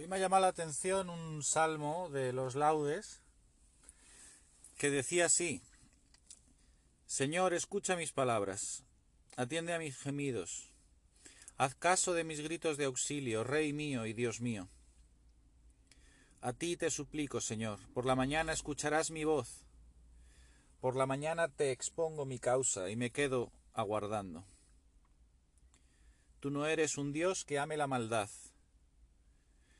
Hoy me ha llamado la atención un salmo de los laudes que decía así, Señor, escucha mis palabras, atiende a mis gemidos, haz caso de mis gritos de auxilio, Rey mío y Dios mío. A ti te suplico, Señor, por la mañana escucharás mi voz, por la mañana te expongo mi causa y me quedo aguardando. Tú no eres un Dios que ame la maldad,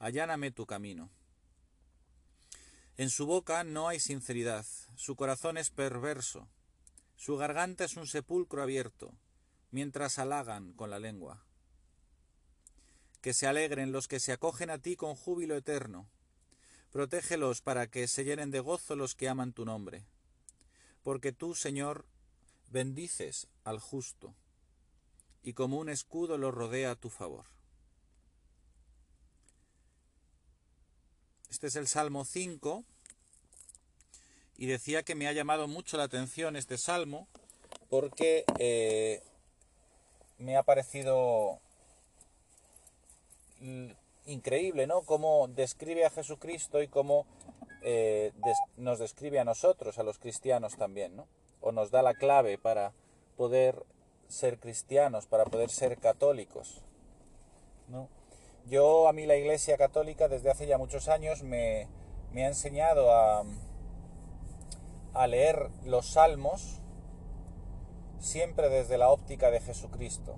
alláname tu camino. En su boca no hay sinceridad, su corazón es perverso, su garganta es un sepulcro abierto, mientras halagan con la lengua. Que se alegren los que se acogen a ti con júbilo eterno. Protégelos para que se llenen de gozo los que aman tu nombre. Porque tú, Señor, bendices al justo, y como un escudo lo rodea a tu favor. Este es el Salmo 5 y decía que me ha llamado mucho la atención este Salmo porque eh, me ha parecido increíble, ¿no? Cómo describe a Jesucristo y cómo eh, nos describe a nosotros, a los cristianos también, ¿no? O nos da la clave para poder ser cristianos, para poder ser católicos, ¿no? Yo, a mí la Iglesia Católica desde hace ya muchos años me, ha enseñado a, a leer los salmos siempre desde la óptica de Jesucristo,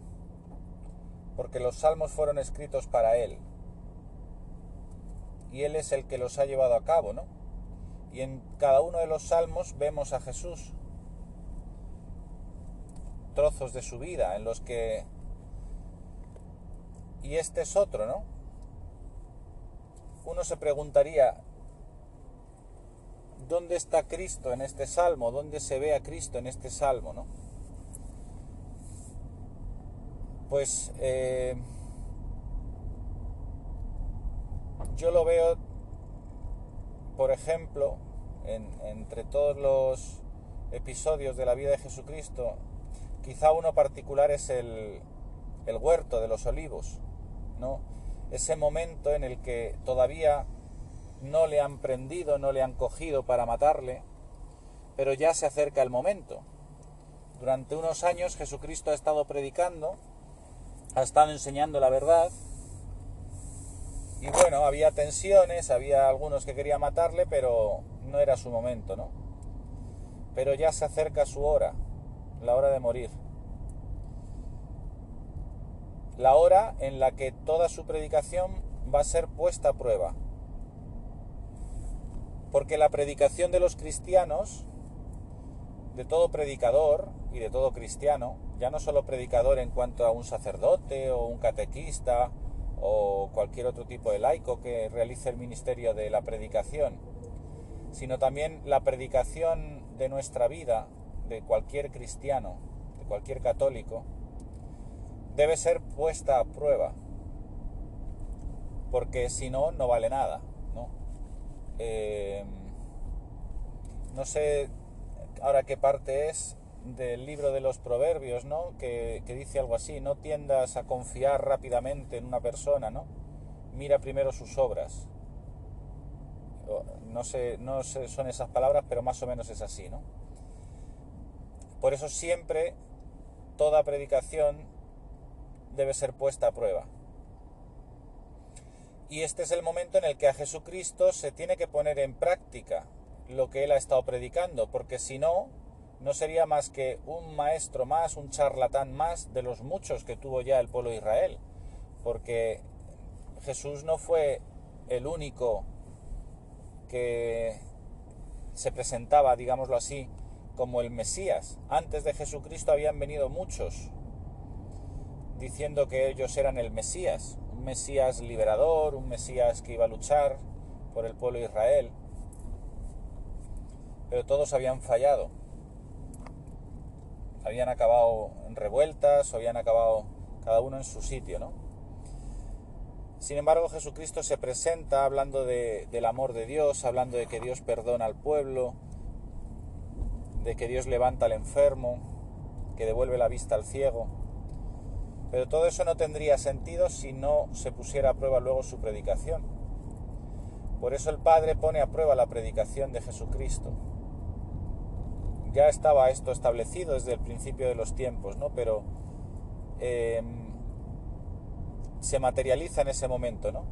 porque los salmos fueron escritos para Él, y Él es el que los ha llevado a cabo, ¿no? Y en cada uno de los salmos vemos a Jesús, trozos de su vida en los que y este es otro, ¿no? Uno se preguntaría, ¿dónde está Cristo en este salmo? ¿Dónde se ve a Cristo en este salmo, no? Pues eh, yo lo veo, por ejemplo, entre todos los episodios de la vida de Jesucristo, quizá uno particular es el, el huerto de los olivos. Ese momento en el que todavía no le han prendido, no le han cogido para matarle, pero ya se acerca el momento. Durante unos años Jesucristo ha estado predicando, ha estado enseñando la verdad, y bueno, había tensiones, había algunos que querían matarle, pero no era su momento, ¿no? Pero ya se acerca su hora, la hora de morir la hora en la que toda su predicación va a ser puesta a prueba. Porque la predicación de los cristianos, de todo predicador y de todo cristiano, ya no solo predicador en cuanto a un sacerdote o un catequista o cualquier otro tipo de laico que realice el ministerio de la predicación, sino también la predicación de nuestra vida, de cualquier cristiano, de cualquier católico, debe ser puesta a prueba, porque si no, no vale nada. ¿no? Eh, no sé ahora qué parte es del libro de los proverbios, ¿no? Que, que, dice algo así, no tiendas a confiar rápidamente en una persona, ¿no? Mira primero sus obras. No sé, no sé, son esas palabras, pero más o menos es así, ¿no? Por eso siempre toda predicación debe ser puesta a prueba. Y este es el momento en el que a Jesucristo se tiene que poner en práctica lo que él ha estado predicando, porque si no, no sería más que un maestro más, un charlatán más de los muchos que tuvo ya el pueblo de Israel, porque Jesús no fue el único que se presentaba, digámoslo así, como el Mesías. Antes de Jesucristo habían venido muchos diciendo que ellos eran el Mesías un Mesías liberador, un Mesías que iba a luchar por el pueblo de Israel. Pero todos habían fallado. Habían acabado en revueltas, habían acabado cada uno en su sitio, ¿no? Sin embargo, Jesucristo se presenta hablando del amor de Dios, hablando de que Dios perdona al pueblo, de que Dios levanta al enfermo, que devuelve la vista al ciego. Pero todo eso no tendría sentido si no se pusiera a prueba luego su predicación. Por eso el Padre pone a prueba la predicación de Jesucristo. Ya estaba esto establecido desde el principio de los tiempos, ¿no? Pero em, se materializa en ese momento, ¿no?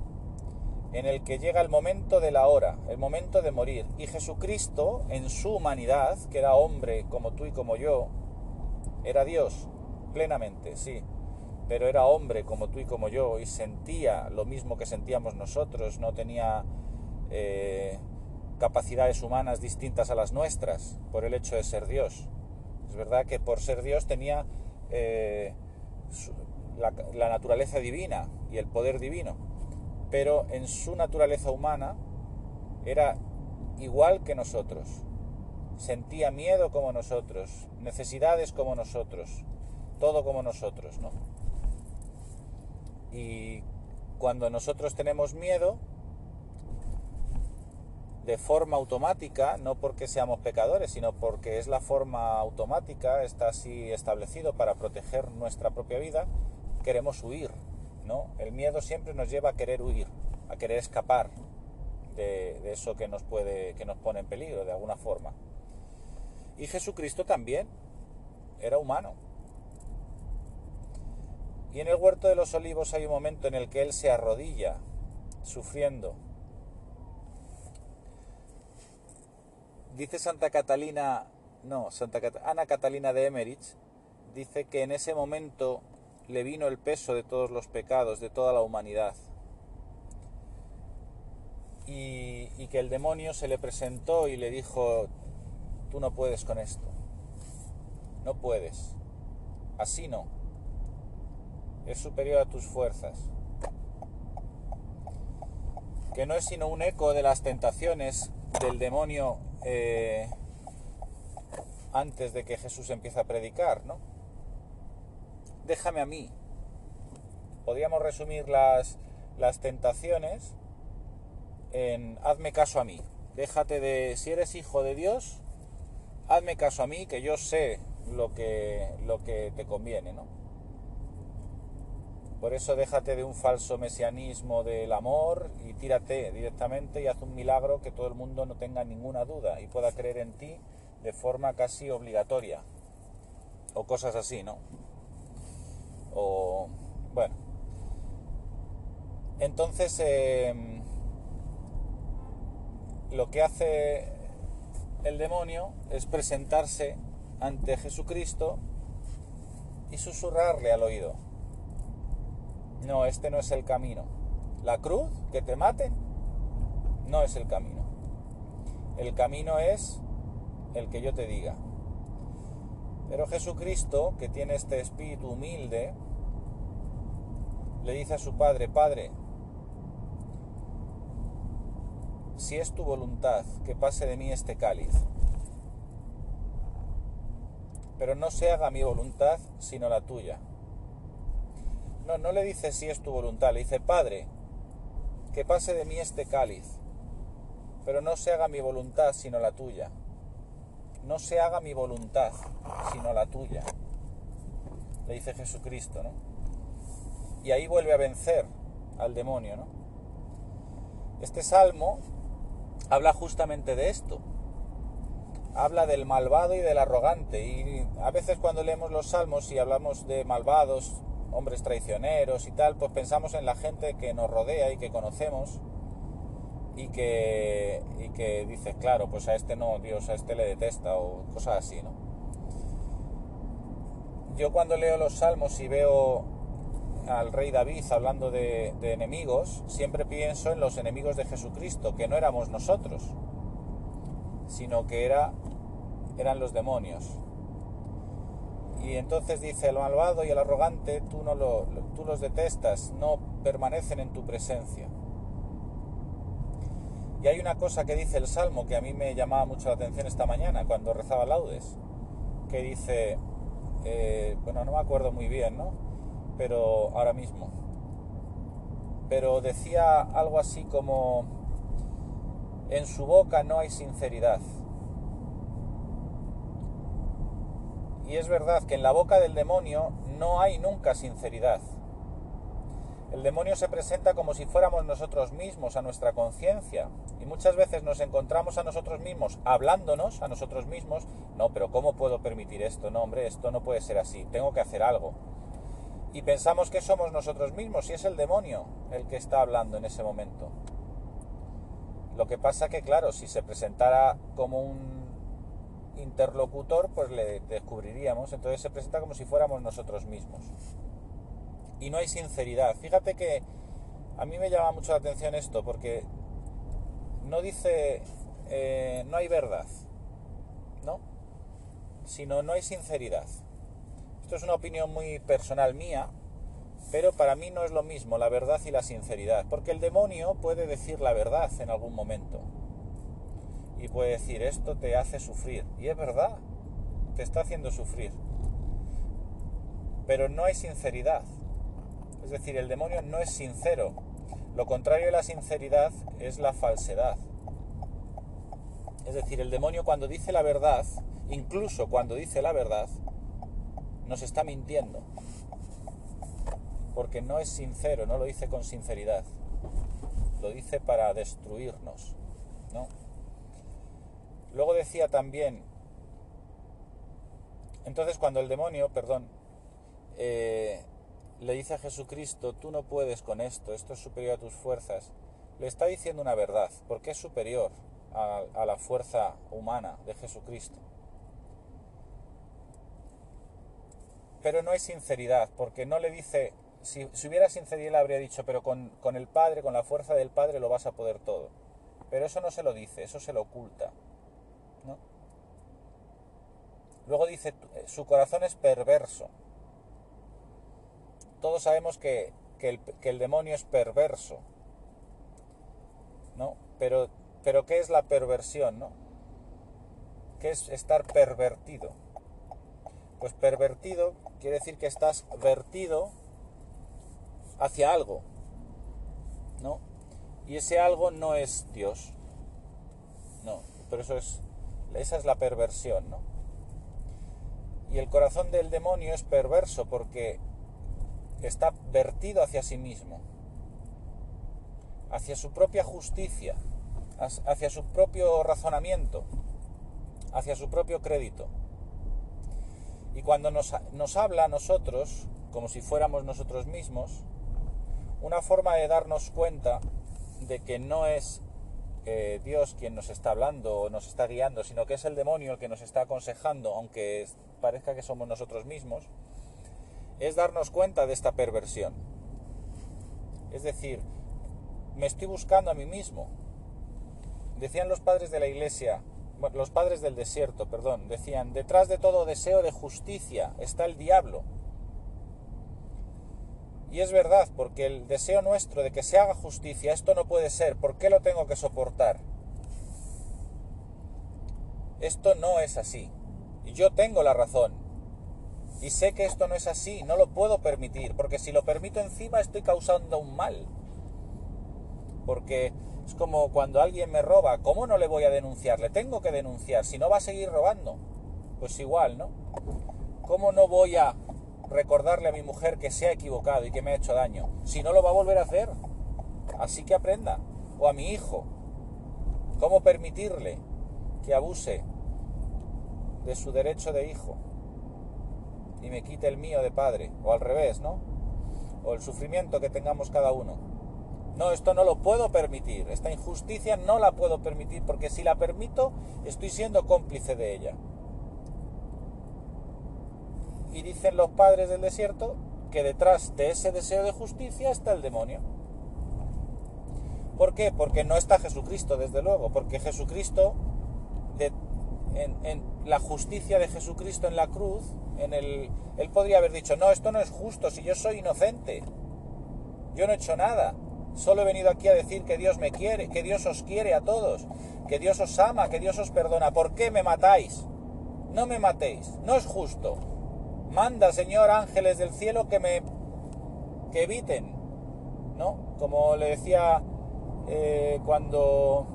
En el que llega el momento de la hora, el momento de morir. Y Jesucristo, en su humanidad, que era hombre como tú y como yo, era Dios, plenamente, sí, pero era hombre como tú y como yo y sentía lo mismo que sentíamos nosotros, no tenía eh, capacidades humanas distintas a las nuestras por el hecho de ser Dios. Es verdad que por ser Dios tenía eh, la, naturaleza divina y el poder divino, pero en su naturaleza humana era igual que nosotros. Sentía miedo como nosotros, necesidades como nosotros, todo como nosotros, ¿no? Y cuando nosotros tenemos miedo, de forma automática, no porque seamos pecadores, sino porque es la forma automática, está así establecido para proteger nuestra propia vida, queremos huir, ¿no? El miedo siempre nos lleva a querer huir, a querer escapar de, eso que nos puede, que nos pone en peligro de alguna forma. Y Jesucristo también era humano. Y en el huerto de los olivos hay un momento en el que él se arrodilla, sufriendo. Dice Santa Catalina, no, Santa Ana Catalina de Emmerich, dice que en ese momento le vino el peso de todos los pecados, de toda la humanidad. Y, que el demonio se le presentó y le dijo, tú no puedes con esto, no puedes, así no, es superior a tus fuerzas. Que no es sino un eco de las tentaciones del demonio eh, antes de que Jesús empiece a predicar, ¿no? déjame a mí. Podríamos resumir las, las tentaciones en hazme caso a mí. Déjate de, si eres hijo de Dios, hazme caso a mí, que yo sé lo que, lo que te conviene, ¿no? Por eso déjate de un falso mesianismo del amor y tírate directamente y haz un milagro que todo el mundo no tenga ninguna duda y pueda creer en ti de forma casi obligatoria. O cosas así, ¿no? O, bueno. Entonces, em, lo que hace el demonio es presentarse ante Jesucristo y susurrarle al oído. No, este no es el camino. La cruz, que te maten, no es el camino. El camino es el que yo te diga. Pero Jesucristo, que tiene este espíritu humilde, le dice a su padre, Padre, si es tu voluntad que pase de mí este cáliz, pero no se haga mi voluntad sino la tuya. No, no le dice si es tu voluntad, le dice, Padre, que pase de mí este cáliz, pero no se haga mi voluntad sino la tuya no se haga mi voluntad, sino la tuya. Le dice Jesucristo, ¿no? Y ahí vuelve a vencer al demonio, ¿no? Este salmo habla justamente de esto. Habla del malvado y del arrogante. Y a veces cuando leemos los salmos y hablamos de malvados, hombres traicioneros y tal, pues pensamos en la gente que nos rodea y que conocemos y que, y que dices, claro, pues a este no, Dios a este le detesta o cosas así, ¿no? Yo cuando leo los salmos y veo al rey David hablando de, enemigos, siempre pienso en los enemigos de Jesucristo, que no éramos nosotros, sino que era, eran los demonios. Y entonces dice el malvado y el arrogante, tú, no lo, tú los detestas, no permanecen en tu presencia. Y hay una cosa que dice el Salmo que a mí me llamaba mucho la atención esta mañana cuando rezaba laudes, que dice, eh, bueno, no me acuerdo muy bien, ¿no? Pero ahora mismo. Pero decía algo así como, en su boca no hay sinceridad. Y es verdad que en la boca del demonio no hay nunca sinceridad. El demonio se presenta como si fuéramos nosotros mismos, a nuestra conciencia. Y muchas veces nos encontramos a nosotros mismos hablándonos a nosotros mismos. No, pero ¿cómo puedo permitir esto? No, hombre, esto no puede ser así. Tengo que hacer algo. Y pensamos que somos nosotros mismos y es el demonio el que está hablando en ese momento. Lo que pasa que, claro, si se presentara como un interlocutor, pues le descubriríamos. Entonces se presenta como si fuéramos nosotros mismos y no hay sinceridad. Fíjate que a mí me llama mucho la atención esto porque no dice eh, no hay verdad, ¿no? Sino no hay sinceridad. Esto es una opinión muy personal mía, pero para mí no es lo mismo la verdad y la sinceridad, porque el demonio puede decir la verdad en algún momento y puede decir esto te hace sufrir, y es verdad, te está haciendo sufrir, pero no hay sinceridad. Es decir, el demonio no es sincero. Lo contrario de la sinceridad es la falsedad. Es decir, el demonio cuando dice la verdad, incluso cuando dice la verdad, nos está mintiendo. Porque no es sincero, no lo dice con sinceridad. Lo dice para destruirnos. ¿no? Luego decía también, entonces cuando el demonio, perdón, eh, le dice a Jesucristo, tú no puedes con esto, esto es superior a tus fuerzas, le está diciendo una verdad, porque es superior a, la fuerza humana de Jesucristo. Pero no hay sinceridad, porque no le dice, si, hubiera sinceridad le habría dicho, pero con, con el Padre, con la fuerza del Padre lo vas a poder todo. Pero eso no se lo dice, eso se lo oculta. ¿no? Luego dice, su corazón es perverso todos sabemos que, el, demonio es perverso, ¿no? Pero, pero ¿qué es la perversión, no? ¿Qué es estar pervertido? Pues pervertido quiere decir que estás vertido hacia algo, ¿no? Y ese algo no es Dios, no, pero eso es, esa es la perversión, ¿no? Y el corazón del demonio es perverso porque está vertido hacia sí mismo, hacia su propia justicia, hacia su propio razonamiento, hacia su propio crédito. Y cuando nos, habla a nosotros, como si fuéramos nosotros mismos, una forma de darnos cuenta de que no es eh, Dios quien nos está hablando o nos está guiando, sino que es el demonio el que nos está aconsejando, aunque parezca que somos nosotros mismos, es darnos cuenta de esta perversión. Es decir, me estoy buscando a mí mismo. Decían los padres de la iglesia, los padres del desierto, perdón, decían, detrás de todo deseo de justicia está el diablo. Y es verdad, porque el deseo nuestro de que se haga justicia, esto no puede ser, ¿por qué lo tengo que soportar? Esto no es así. Yo tengo la razón, y sé que esto no es así, no lo puedo permitir, porque si lo permito encima estoy causando un mal. Porque es como cuando alguien me roba, ¿cómo no le voy a denunciar? Le tengo que denunciar, si no va a seguir robando. Pues igual, ¿no? ¿Cómo no voy a recordarle a mi mujer que se ha equivocado y que me ha hecho daño? Si no lo va a volver a hacer. Así que aprenda. O a mi hijo. ¿Cómo permitirle que abuse de su derecho de hijo? y me quite el mío de padre, o al revés, ¿no? O el sufrimiento que tengamos cada uno. No, esto no lo puedo permitir, esta injusticia no la puedo permitir, porque si la permito, estoy siendo cómplice de ella. Y dicen los padres del desierto que detrás de ese deseo de justicia está el demonio. ¿Por qué? Porque no está Jesucristo, desde luego, porque Jesucristo en la justicia de Jesucristo en la cruz, en el, él podría haber dicho, no, esto no es justo, si yo soy inocente, yo no he hecho nada, solo he venido aquí a decir que Dios me quiere, que Dios os quiere a todos, que Dios os ama, que Dios os perdona, ¿por qué me matáis? No me matéis, no es justo. Manda, Señor, ángeles del cielo que me que eviten, ¿no? Como le decía eh, cuando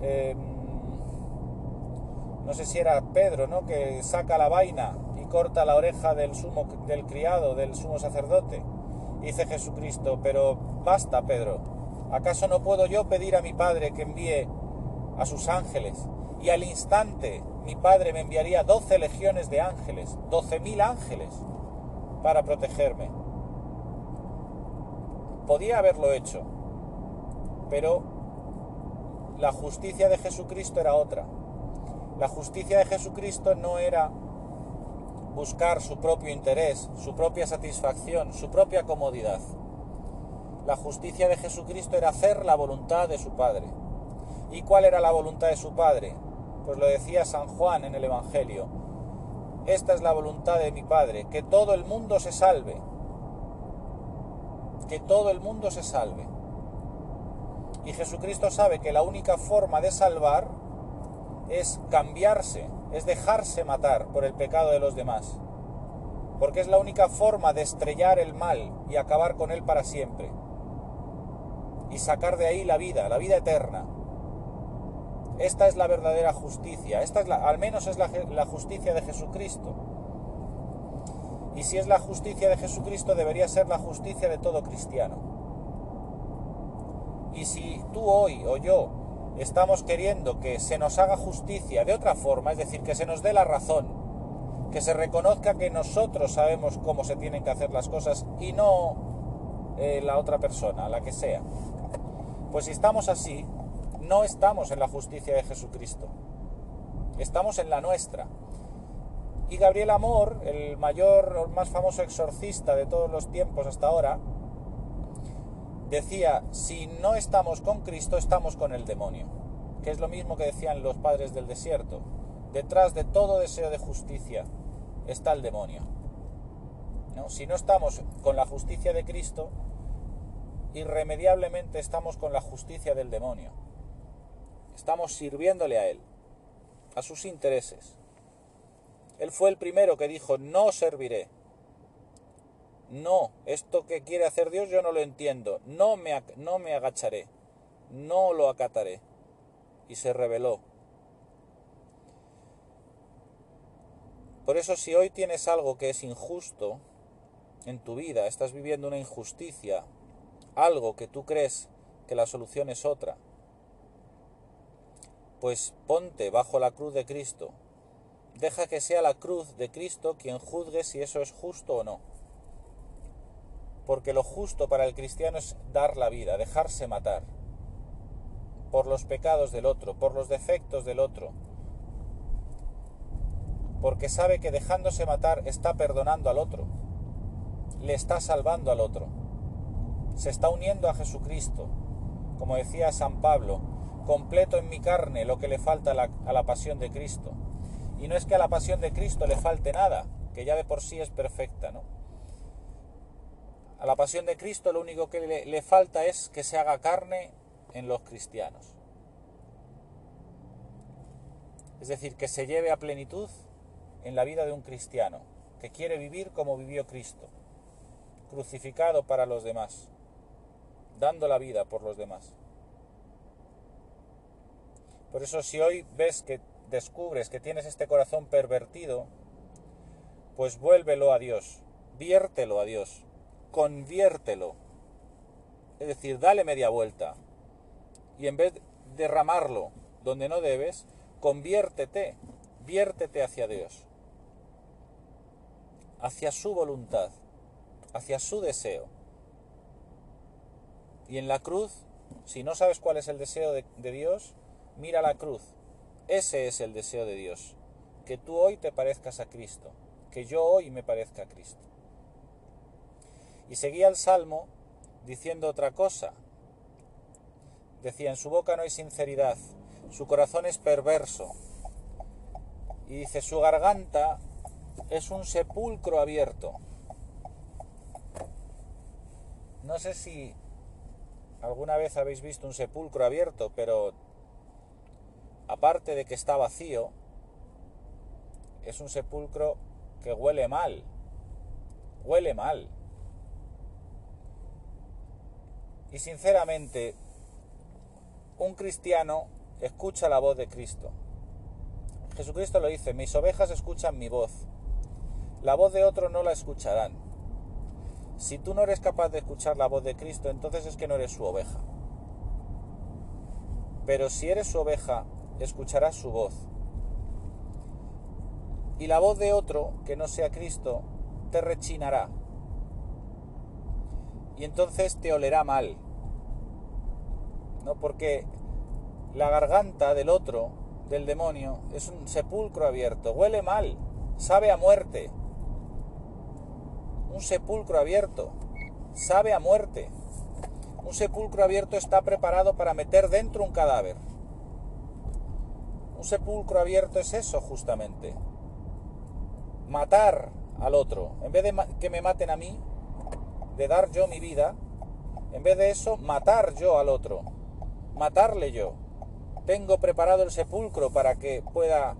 em, no sé si era Pedro, ¿no? Que saca la vaina y corta la oreja del sumo del criado, del sumo sacerdote. Dice Jesucristo, pero basta, Pedro. ¿Acaso no puedo yo pedir a mi Padre que envíe a sus ángeles? Y al instante mi Padre me enviaría doce legiones de ángeles, doce mil ángeles, para protegerme. Podía haberlo hecho, pero la justicia de Jesucristo era otra. La justicia de Jesucristo no era buscar su propio interés, su propia satisfacción, su propia comodidad. La justicia de Jesucristo era hacer la voluntad de su Padre. ¿Y cuál era la voluntad de su Padre? Pues lo decía San Juan en el Evangelio. Esta es la voluntad de mi Padre, que todo el mundo se salve. Que todo el mundo se salve. Y Jesucristo sabe que la única forma de salvar es cambiarse, es dejarse matar por el pecado de los demás. Porque es la única forma de estrellar el mal y acabar con él para siempre. Y sacar de ahí la vida, la vida eterna. Esta es la verdadera justicia. Esta es la, al menos es la, justicia de Jesucristo. Y si es la justicia de Jesucristo, debería ser la justicia de todo cristiano. Y si tú hoy o yo estamos queriendo que se nos haga justicia de otra forma, es decir, que se nos dé la razón, que se reconozca que nosotros sabemos cómo se tienen que hacer las cosas y no eh, la otra persona, la que sea. Pues si estamos así, no estamos en la justicia de Jesucristo, estamos en la nuestra. Y Gabriel Amor, el mayor, el más famoso exorcista de todos los tiempos hasta ahora, decía, si no estamos con Cristo, estamos con el demonio, que es lo mismo que decían los padres del desierto. Detrás de todo deseo de justicia está el demonio. Si no estamos con la justicia de Cristo, irremediablemente estamos con la justicia del demonio. Estamos sirviéndole a Él, a sus intereses. Él fue el primero que dijo, no serviré, no, esto que quiere hacer Dios yo no lo entiendo. No me, no me agacharé. No lo acataré. Y se reveló. Por eso si hoy tienes algo que es injusto en tu vida, estás viviendo una injusticia, algo que tú crees que la solución es otra, pues ponte bajo la cruz de Cristo. Deja que sea la cruz de Cristo quien juzgue si eso es justo o no. Porque lo justo para el cristiano es dar la vida, dejarse matar por los pecados del otro, por los defectos del otro, porque sabe que dejándose matar está perdonando al otro, le está salvando al otro, se está uniendo a Jesucristo, como decía San Pablo, completo en mi carne lo que le falta a la, pasión de Cristo. Y no es que a la pasión de Cristo le falte nada, que ya de por sí es perfecta, ¿no? A la pasión de Cristo lo único que le, falta es que se haga carne en los cristianos. Es decir, que se lleve a plenitud en la vida de un cristiano, que quiere vivir como vivió Cristo, crucificado para los demás, dando la vida por los demás. Por eso si hoy ves que descubres que tienes este corazón pervertido, pues vuélvelo a Dios, viértelo a Dios, conviértelo. Es decir, dale media vuelta. Y en vez de derramarlo donde no debes, conviértete, viértete hacia Dios, hacia su voluntad, hacia su deseo. Y en la cruz, si no sabes cuál es el deseo de, de Dios, mira la cruz. Ese es el deseo de Dios. Que tú hoy te parezcas a Cristo. Que yo hoy me parezca a Cristo. Y seguía el salmo diciendo otra cosa. Decía, en su boca no hay sinceridad, su corazón es perverso. Y dice, su garganta es un sepulcro abierto. No sé si alguna vez habéis visto un sepulcro abierto, pero aparte de que está vacío, es un sepulcro que huele mal. Huele mal. Y sinceramente, un cristiano escucha la voz de Cristo. Jesucristo lo dice, mis ovejas escuchan mi voz. La voz de otro no la escucharán. Si tú no eres capaz de escuchar la voz de Cristo, entonces es que no eres su oveja. Pero si eres su oveja, escucharás su voz. Y la voz de otro, que no sea Cristo, te rechinará. Y entonces te olerá mal. ¿No? Porque la garganta del otro, del demonio, es un sepulcro abierto. Huele mal. Sabe a muerte. Un sepulcro abierto. Sabe a muerte. Un sepulcro abierto está preparado para meter dentro un cadáver. Un sepulcro abierto es eso justamente. Matar al otro. En vez de que me maten a mí, de dar yo mi vida, en vez de eso, matar yo al otro. Matarle yo. Tengo preparado el sepulcro para que pueda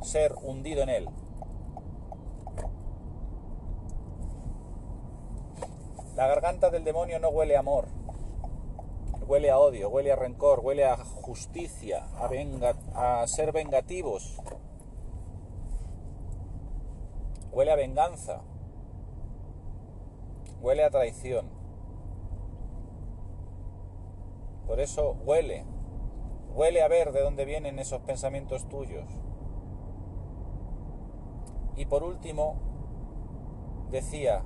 ser hundido en él. La garganta del demonio no huele a amor, huele a odio, huele a rencor, huele a justicia, a, a ser vengativos, huele a venganza, huele a traición. Por eso huele, huele a ver de dónde vienen esos pensamientos tuyos. Y por último, decía,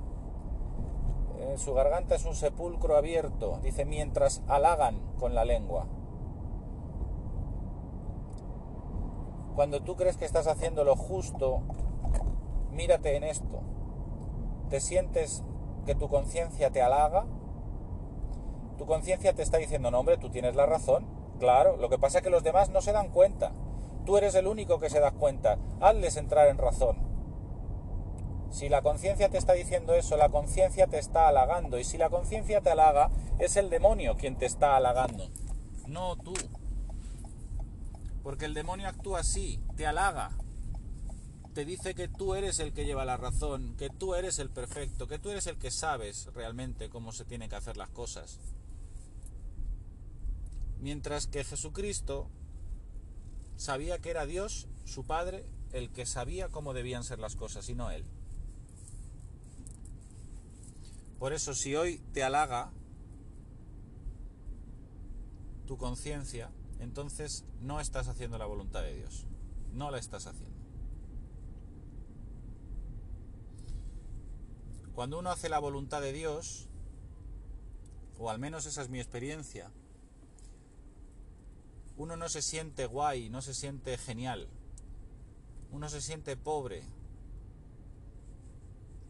su garganta es un sepulcro abierto, dice, mientras halagan con la lengua. Cuando tú crees que estás haciendo lo justo, mírate en esto. ¿Te sientes que tu conciencia te halaga? Tu conciencia te está diciendo, no hombre, tú tienes la razón. Claro, lo que pasa es que los demás no se dan cuenta. Tú eres el único que se da cuenta. Hazles entrar en razón. Si la conciencia te está diciendo eso, la conciencia te está halagando. Y si la conciencia te halaga, es el demonio quien te está halagando, no tú. Porque el demonio actúa así, te halaga. Te dice que tú eres el que lleva la razón, que tú eres el perfecto, que tú eres el que sabes realmente cómo se tienen que hacer las cosas. Mientras que Jesucristo sabía que era Dios, su Padre, el que sabía cómo debían ser las cosas y no Él. Por eso si hoy te halaga tu conciencia, entonces no estás haciendo la voluntad de Dios. No la estás haciendo. Cuando uno hace la voluntad de Dios, o al menos esa es mi experiencia, uno no se siente guay, no se siente genial. Uno se siente pobre.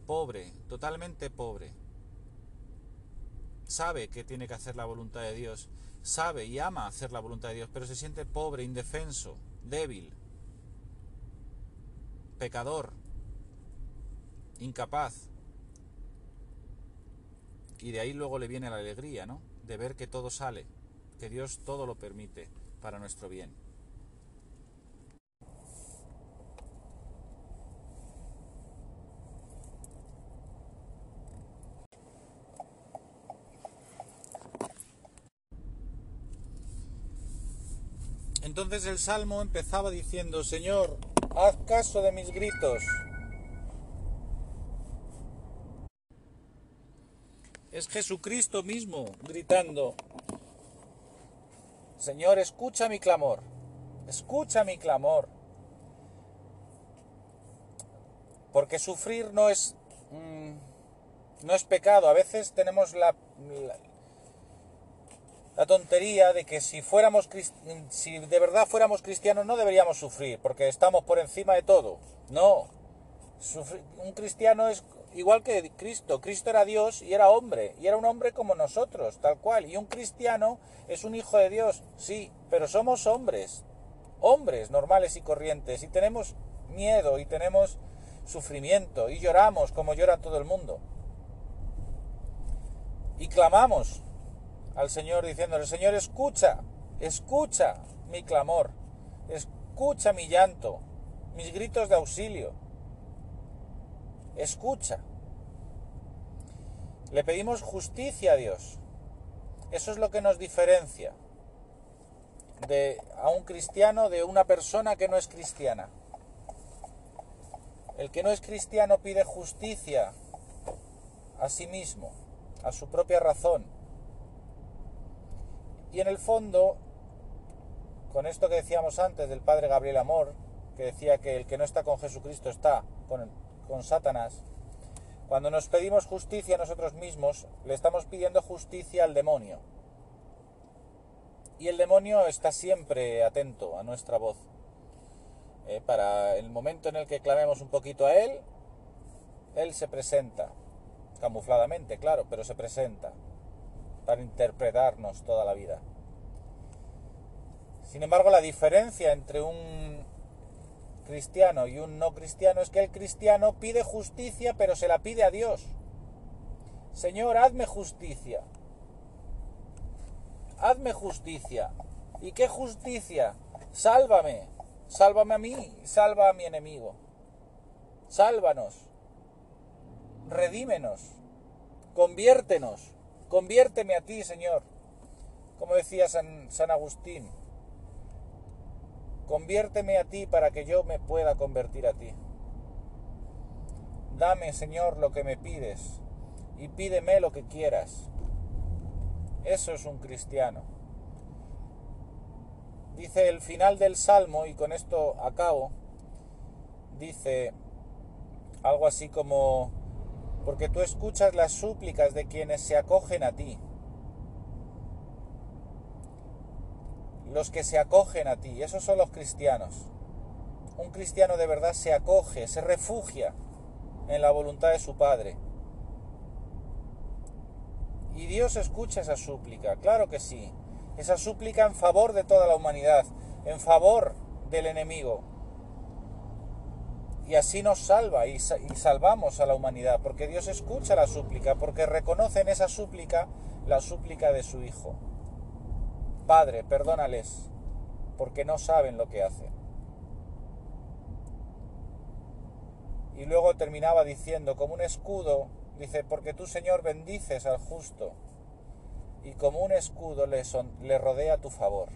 Pobre, totalmente pobre sabe que tiene que hacer la voluntad de Dios, sabe y ama hacer la voluntad de Dios, pero se siente pobre, indefenso, débil, pecador, incapaz. Y de ahí luego le viene la alegría, ¿no? De ver que todo sale, que Dios todo lo permite para nuestro bien. Entonces el salmo empezaba diciendo, Señor, haz caso de mis gritos. Es Jesucristo mismo gritando, Señor, escucha mi clamor, escucha mi clamor. Porque sufrir no es, mm, no es pecado. A veces tenemos la, la tontería de que si fuéramos si de verdad fuéramos cristianos no deberíamos sufrir porque estamos por encima de todo. No. un cristiano es igual que Cristo. Cristo era Dios y era hombre y era un hombre como nosotros, tal cual. Y un cristiano es un hijo de Dios, sí, pero somos hombres. hombres normales y corrientes y tenemos miedo y tenemos sufrimiento y lloramos como llora todo el mundo. Y clamamos al Señor diciéndole, Señor, escucha, escucha mi clamor, escucha mi llanto, mis gritos de auxilio, escucha. Le pedimos justicia a Dios. Eso es lo que nos diferencia de, a un cristiano de una persona que no es cristiana. El que no es cristiano pide justicia a sí mismo, a su propia razón. Y en el fondo, con esto que decíamos antes del padre Gabriel Amor, que decía que el que no está con Jesucristo está con, Satanás, cuando nos pedimos justicia a nosotros mismos, le estamos pidiendo justicia al demonio. Y el demonio está siempre atento a nuestra voz. Eh, para el momento en el que clamemos un poquito a Él, Él se presenta, camufladamente, claro, pero se presenta para interpretarnos toda la vida. Sin embargo, la diferencia entre un cristiano y un no cristiano es que el cristiano pide justicia, pero se la pide a Dios. Señor, hazme justicia. Hazme justicia. ¿Y qué justicia? Sálvame. Sálvame a mí, salva a mi enemigo. Sálvanos. Redímenos. Conviértenos. Conviérteme a ti, Señor. Como decía San, San Agustín. Conviérteme a ti para que yo me pueda convertir a ti. Dame, Señor, lo que me pides y pídeme lo que quieras. Eso es un cristiano. Dice el final del Salmo, y con esto acabo, dice algo así como, porque tú escuchas las súplicas de quienes se acogen a ti. Los que se acogen a ti, esos son los cristianos. Un cristiano de verdad se acoge, se refugia en la voluntad de su Padre. Y Dios escucha esa súplica, claro que sí esa súplica en favor de toda la humanidad, en favor del enemigo. Y así nos salva y, salvamos a la humanidad, porque Dios escucha la súplica, porque reconoce en esa súplica la súplica de su Hijo. Padre, perdónales, porque no saben lo que hacen. Y luego terminaba diciendo, como un escudo, dice, porque tú Señor bendices al justo y como un escudo le, le rodea tu favor.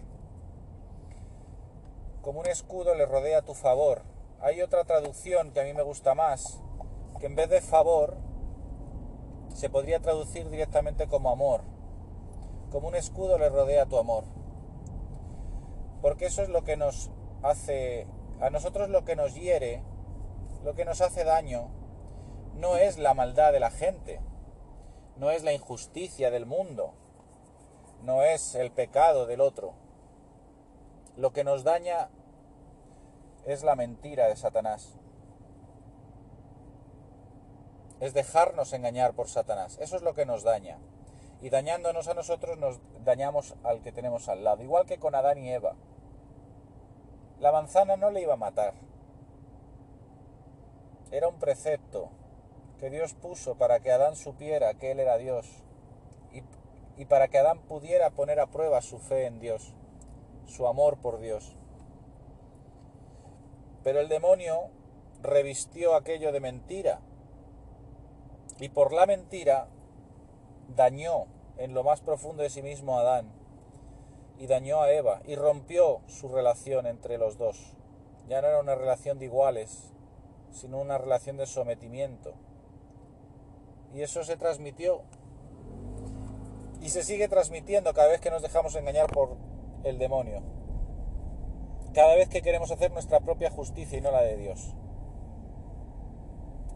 Como un escudo le rodea tu favor. Hay otra traducción que a mí me gusta más, que en vez de favor se podría traducir directamente como amor. Como un escudo le rodea tu amor. Porque eso es lo que nos hace, a nosotros lo que nos hiere, lo que nos hace daño, no es la maldad de la gente, no es la injusticia del mundo, no es el pecado del otro. Lo que nos daña es la mentira de Satanás. Es dejarnos engañar por Satanás. Eso es lo que nos daña. Y dañándonos a nosotros nos dañamos al que tenemos al lado. Igual que con Adán y Eva. La manzana no le iba a matar. Era un precepto que Dios puso para que Adán supiera que Él era Dios y para que Adán pudiera poner a prueba su fe en Dios, su amor por Dios. Pero el demonio revistió aquello de mentira y por la mentira dañó en lo más profundo de sí mismo a Adán y dañó a Eva y rompió su relación entre los dos. Ya no era una relación de iguales, sino una relación de sometimiento. Y eso se transmitió y se sigue transmitiendo cada vez que nos dejamos engañar por el demonio. Cada vez que queremos hacer nuestra propia justicia y no la de Dios.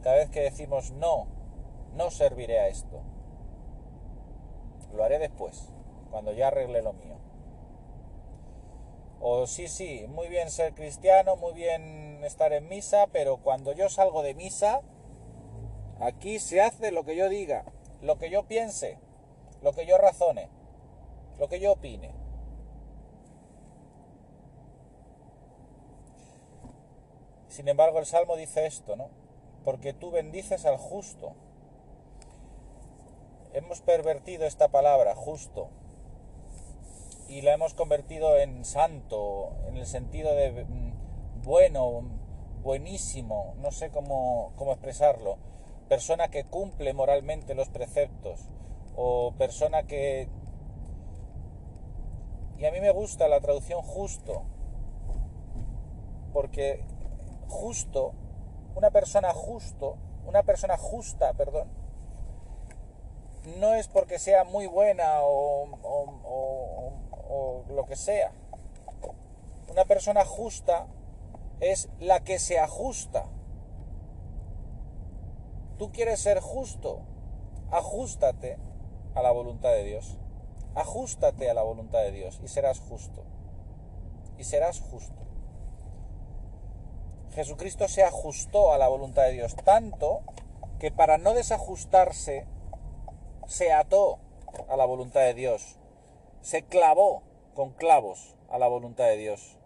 Cada vez que decimos no, no serviré a esto. Lo haré después, cuando ya arregle lo mío. O sí, sí, muy bien ser cristiano, muy bien estar en misa, pero cuando yo salgo de misa, aquí se hace lo que yo diga, lo que yo piense lo que yo razone, lo que yo opine. Sin embargo, el Salmo dice esto, ¿no? Porque tú bendices al justo. Hemos pervertido esta palabra, justo, y la hemos convertido en santo, en el sentido de mm, bueno, buenísimo, no sé cómo, cómo expresarlo, persona que cumple moralmente los preceptos, o persona que... Y a mí me gusta la traducción justo, porque justo, una persona justo, una persona justa, perdón, no es porque sea muy buena o, o, lo que sea. Una persona justa es la que se ajusta. Tú quieres ser justo, ajustate a la voluntad de Dios. Ajustate a la voluntad de Dios y serás justo. Y serás justo. Jesucristo se ajustó a la voluntad de Dios tanto que para no desajustarse se ató a la voluntad de Dios, se clavó con clavos a la voluntad de Dios,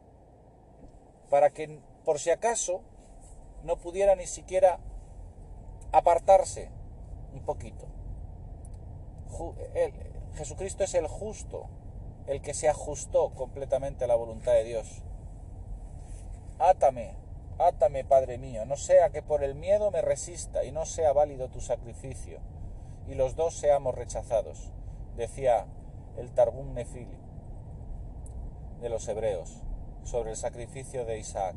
para que por si acaso no pudiera ni siquiera apartarse un poquito. Jesucristo es el justo, el que se ajustó completamente a la voluntad de Dios. Átame Átame, Padre mío, no sea que por el miedo me resista y no sea válido tu sacrificio, y los dos seamos rechazados, decía el Targum Nefili de los hebreos sobre el sacrificio de Isaac,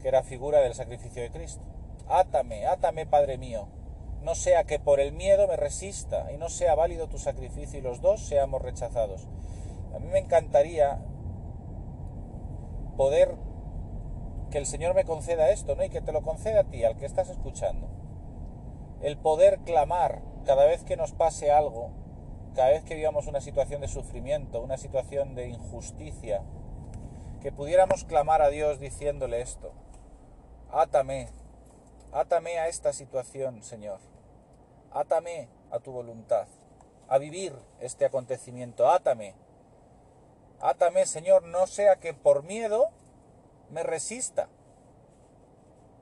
que era figura del sacrificio de Cristo. Átame, átame, Padre mío, no sea que por el miedo me resista y no sea válido tu sacrificio y los dos seamos rechazados. A mí me encantaría poder que el Señor me conceda esto, ¿no? Y que te lo conceda a ti, al que estás escuchando. El poder clamar cada vez que nos pase algo, cada vez que vivamos una situación de sufrimiento, una situación de injusticia, que pudiéramos clamar a Dios diciéndole esto. Átame, átame a esta situación, Señor. Átame a tu voluntad, a vivir este acontecimiento. Átame. Átame, Señor, no sea que por miedo me resista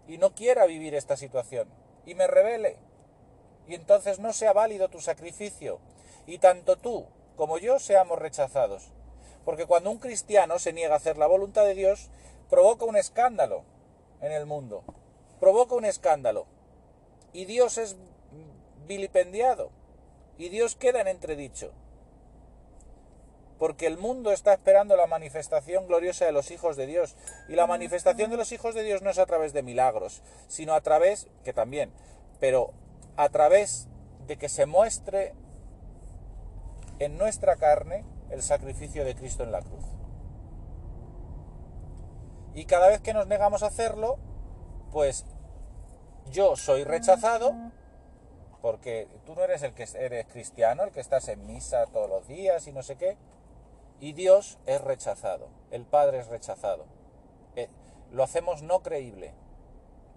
y no quiera vivir esta situación y me revele. Y entonces no sea válido tu sacrificio y tanto tú como yo seamos rechazados. Porque cuando un cristiano se niega a hacer la voluntad de Dios, provoca un escándalo en el mundo, provoca un escándalo. Y Dios es vilipendiado. Y Dios queda en entredicho porque el mundo está esperando la manifestación gloriosa de los hijos de Dios. Y la manifestación de los hijos de Dios no es a través de milagros, sino a través, que también, pero a través de que se muestre en nuestra carne el sacrificio de Cristo en la cruz. Y cada vez que nos negamos a hacerlo, pues yo soy rechazado, porque tú no eres el que eres cristiano, el que estás en misa todos los días y no sé qué, y Dios es rechazado, el Padre es rechazado. Eh, lo hacemos no creíble,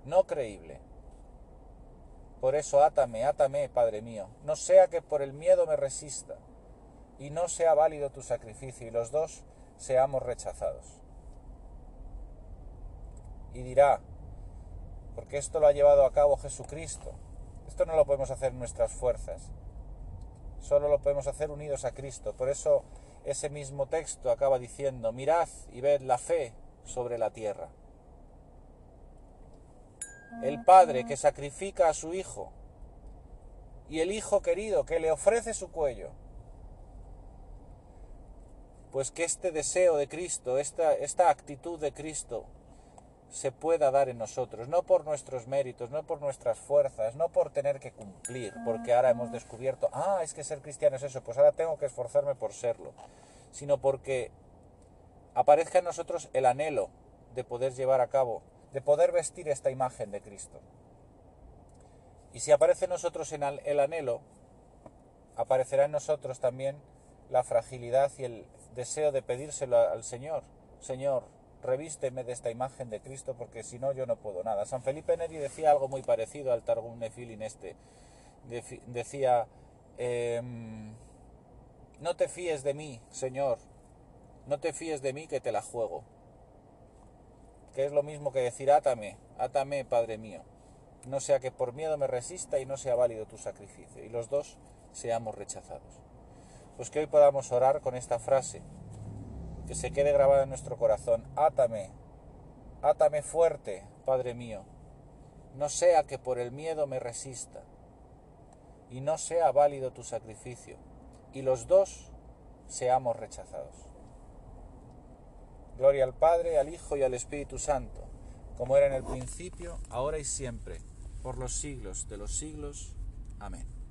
no creíble. Por eso átame, átame, Padre mío, no sea que por el miedo me resista y no sea válido tu sacrificio y los dos seamos rechazados. Y dirá, porque esto lo ha llevado a cabo Jesucristo, esto no lo podemos hacer en nuestras fuerzas, solo lo podemos hacer unidos a Cristo. Por eso ese mismo texto acaba diciendo, mirad y ved la fe sobre la tierra. El padre que sacrifica a su hijo y el hijo querido que le ofrece su cuello. Pues que este deseo de Cristo, esta, esta actitud de Cristo, se pueda dar en nosotros, no por nuestros méritos, no por nuestras fuerzas, no por tener que cumplir, porque ahora hemos descubierto, ah, es que ser cristiano es eso, pues ahora tengo que esforzarme por serlo, sino porque aparezca en nosotros el anhelo de poder llevar a cabo, de poder vestir esta imagen de Cristo. Y si aparece en nosotros el anhelo, aparecerá en nosotros también la fragilidad y el deseo de pedírselo al Señor. Señor, revísteme de esta imagen de Cristo porque si no yo no puedo nada. San Felipe Neri decía algo muy parecido al Targum Nefilin este. Decía, em, no te fíes de mí, Señor, no te fíes de mí que te la juego. que es lo mismo que decir átame, átame, Padre mío, no sea que por miedo me resista y no sea válido tu sacrificio, y los dos seamos rechazados. Pues que hoy podamos orar con esta frase, que se quede grabada en nuestro corazón, átame, átame fuerte, Padre mío, no sea que por el miedo me resista y no sea válido tu sacrificio, y los dos seamos rechazados. Gloria al Padre, al Hijo y al Espíritu Santo, como era en el principio, ahora y siempre, por los siglos de los siglos. Amén.